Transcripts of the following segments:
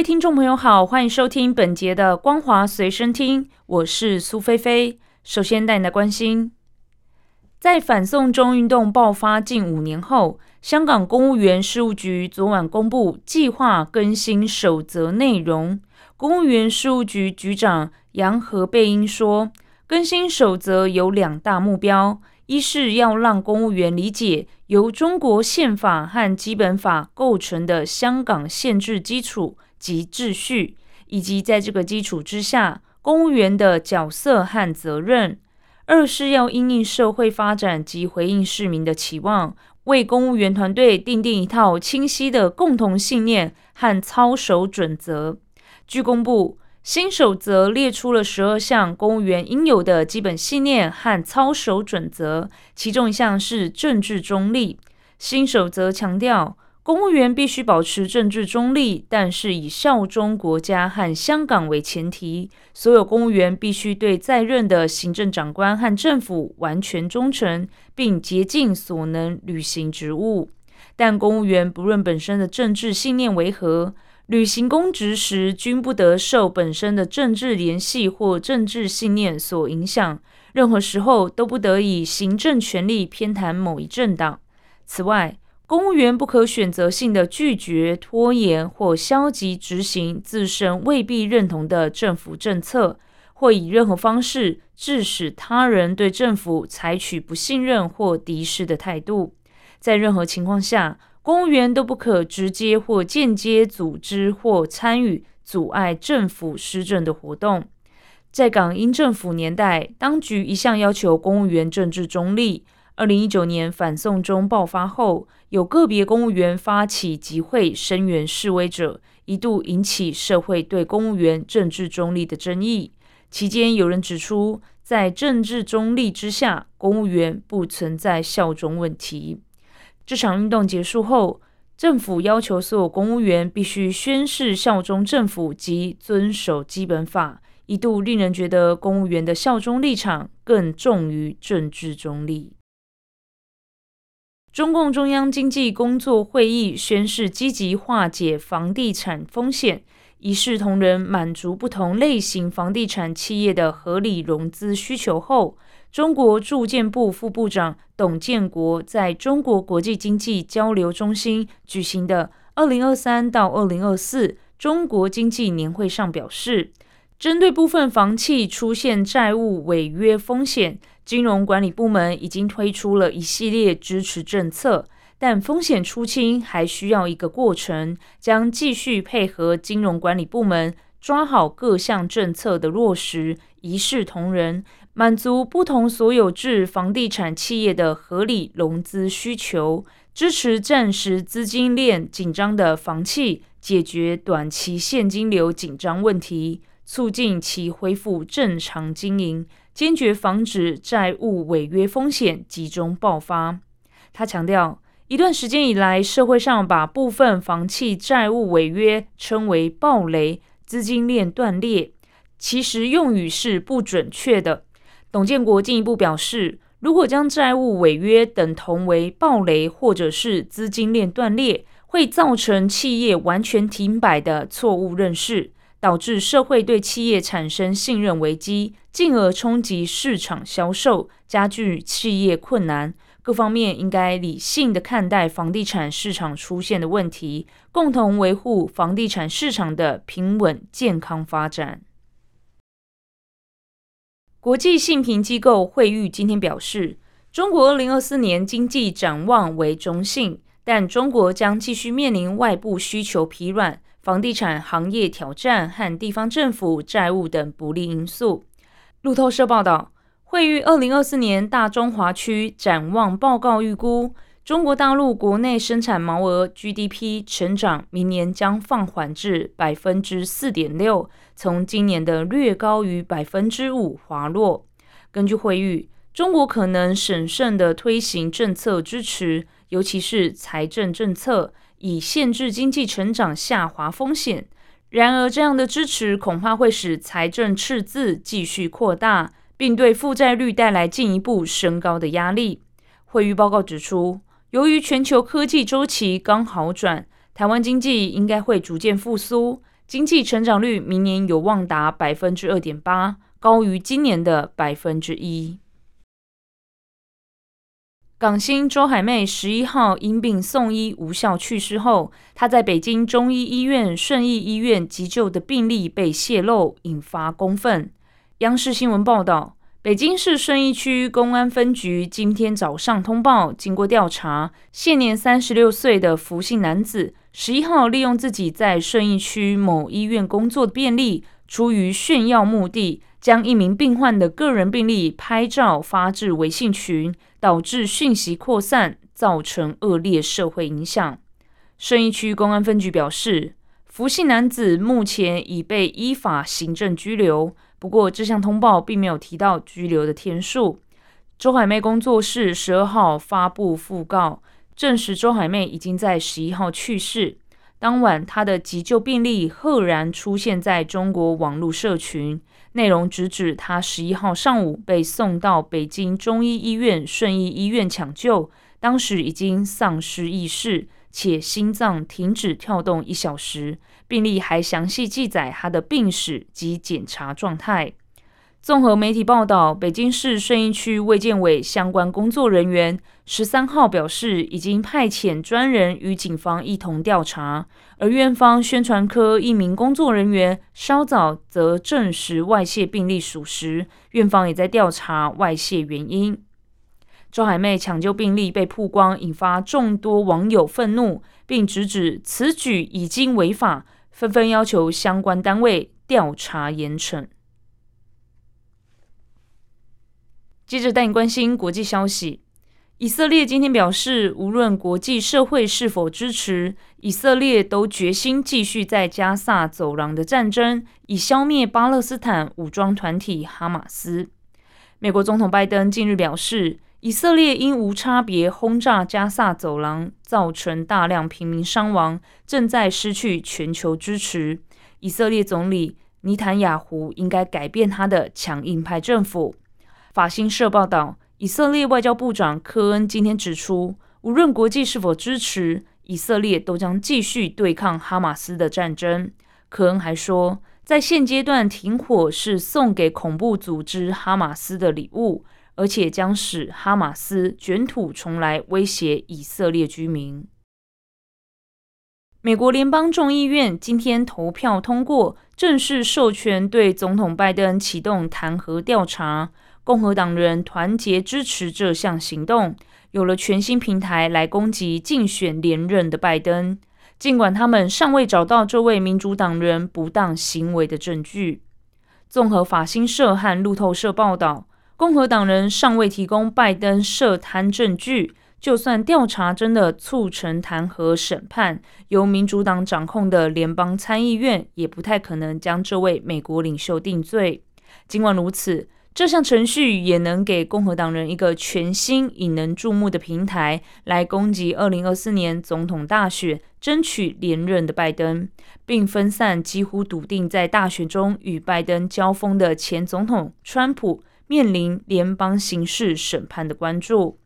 位听众朋友好，欢迎收听本节的《光华随身听》，我是苏菲菲。首先带你来关心，在反送中运动爆发近五年后，香港公务员事务局昨晚公布计划更新守则内容。公务员事务局局长杨和贝英说，更新守则有两大目标：一是要让公务员理解由中国宪法和基本法构成的香港宪制基础及秩序，以及在这个基础之下，公务员的角色和责任；二是要因应社会发展及回应市民的期望，为公务员团队订定一套清晰的共同信念和操守准则。据公布，新守则列出了十二项公务员应有的基本信念和操守准则，其中一项是政治中立。新守则强调，公务员必须保持政治中立，但是以效忠国家和香港为前提。所有公务员必须对在任的行政长官和政府完全忠诚，并竭尽所能履行职务。但公务员不论本身的政治信念为何，履行公职时，均不得受本身的政治联系或政治信念所影响。任何时候都不得以行政权力偏袒某一政党。此外，公务员不可选择性的拒绝、拖延或消极执行自身未必认同的政府政策，或以任何方式致使他人对政府采取不信任或敌视的态度。在任何情况下，公务员都不可直接或间接组织或参与阻碍政府施政的活动。在港英政府年代，当局一向要求公务员政治中立。二零一九年反送中爆发后，有个别公务员发起集会声援示威者，一度引起社会对公务员政治中立的争议。期间，有人指出，在政治中立之下，公务员不存在效忠问题。这场运动结束后，政府要求所有公务员必须宣誓效忠政府及遵守基本法，一度令人觉得公务员的效忠立场更重于政治中立。中共中央经济工作会议宣誓积极化解房地产风险，一视同仁，满足不同类型房地产企业的合理融资需求后。中国住建部副部长董建国在中国国际经济交流中心举行的二零二三到二零二四中国经济年会上表示，针对部分房企出现债务违约风险，金融管理部门已经推出了一系列支持政策，但风险出清还需要一个过程，将继续配合金融管理部门抓好各项政策的落实，一视同仁。满足不同所有制房地产企业的合理融资需求，支持暂时资金链紧张的房企解决短期现金流紧张问题，促进其恢复正常经营，坚决防止债务违约风险集中爆发。他强调，一段时间以来，社会上把部分房企债务违约称为暴雷、资金链断裂，其实用语是不准确的。董建国进一步表示，如果将债务违约等同为暴雷或者是资金链断裂，会造成企业完全停摆的错误认识，导致社会对企业产生信任危机，进而冲击市场销售，加剧企业困难。各方面应该理性的看待房地产市场出现的问题，共同维护房地产市场的平稳健康发展。国际信评机构惠誉今天表示，中国二零二四年经济展望为中性，但中国将继续面临外部需求疲软、房地产行业挑战和地方政府债务等不利因素。路透社报道，惠誉二零二四年大中华区展望报告预估，中国大陆国内生产毛额 GDP 成长明年将放缓至百分之四点六，从今年的略高于百分之五滑落。根据会议，中国可能审慎地推行政策支持，尤其是财政政策，以限制经济成长下滑风险。然而，这样的支持恐怕会使财政赤字继续扩大，并对负债率带来进一步升高的压力。会议报告指出。由于全球科技周期刚好转，台湾经济应该会逐渐复苏，经济成长率明年有望达百分之二点八，高于今年的百分之一。港星周海媚十一号因病送医无效去世后，她在北京中医医院顺义医院急救的病例被泄露，引发公愤。央视新闻报道。北京市顺义区公安分局今天早上通报，经过调查，现年三十六岁的福姓男子，十一号利用自己在顺义区某医院工作的便利，出于炫耀目的，将一名病患的个人病历拍照发至微信群，导致讯息扩散，造成恶劣社会影响。顺义区公安分局表示，福姓男子目前已被依法行政拘留。不过，这项通报并没有提到拘留的天数。周海媚工作室十二号发布讣告，证实周海媚已经在十一号去世。当晚，她的急救病例赫然出现在中国网络社群，内容直指她十一号上午被送到北京中医医院顺义医院抢救，当时已经丧失意识，且心脏停止跳动一小时。病历还详细记载他的病史及检查状态。综合媒体报道，北京市顺义区卫健委相关工作人员十三号表示，已经派遣专人与警方一同调查。而院方宣传科一名工作人员稍早则证实外泄病例属实，院方也在调查外泄原因。周海媚抢救病例被曝光，引发众多网友愤怒，并直指此举已经违法。纷纷要求相关单位调查严惩。接着带你关心国际消息，以色列今天表示，无论国际社会是否支持，以色列都决心继续在加萨走廊的战争，以消灭巴勒斯坦武装团体哈马斯。美国总统拜登近日表示。以色列因无差别轰炸加萨走廊，造成大量平民伤亡，正在失去全球支持。以色列总理尼坦雅胡应该改变他的强硬派政府。法新社报道，以色列外交部长科恩今天指出，无论国际是否支持，以色列都将继续对抗哈马斯的战争。科恩还说，在现阶段，停火是送给恐怖组织哈马斯的礼物。而且将使哈马斯卷土重来，威胁以色列居民。美国联邦众议院今天投票通过，正式授权对总统拜登启动弹劾调查。共和党人团结支持这项行动，有了全新平台来攻击竞选连任的拜登。尽管他们尚未找到这位民主党人不当行为的证据。综合法新社和路透社报道。共和党人尚未提供拜登涉贪证据，就算调查真的促成弹劾审判，由民主党掌控的联邦参议院也不太可能将这位美国领袖定罪。尽管如此，这项程序也能给共和党人一个全新、引人注目的平台，来攻击二零二四年总统大选争取连任的拜登，并分散几乎笃定在大选中与拜登交锋的前总统川普。面临联邦刑事审判的关注。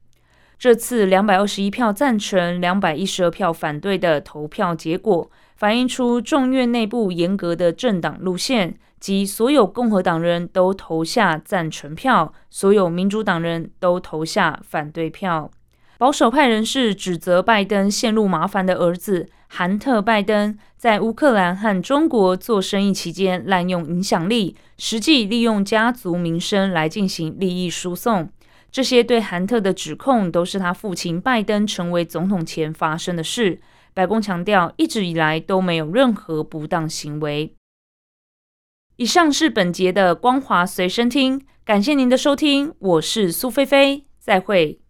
这次两百二十一票赞成、两百一十二票反对的投票结果，反映出众院内部严格的政党路线，即所有共和党人都投下赞成票，所有民主党人都投下反对票。保守派人士指责拜登陷入麻烦的儿子韩特·拜登在乌克兰和中国做生意期间滥用影响力，实际利用家族名声来进行利益输送。这些对韩特的指控都是他父亲拜登成为总统前发生的事。白宫强调，一直以来都没有任何不当行为。以上是本节的光华随身听，感谢您的收听，我是苏菲菲，再会。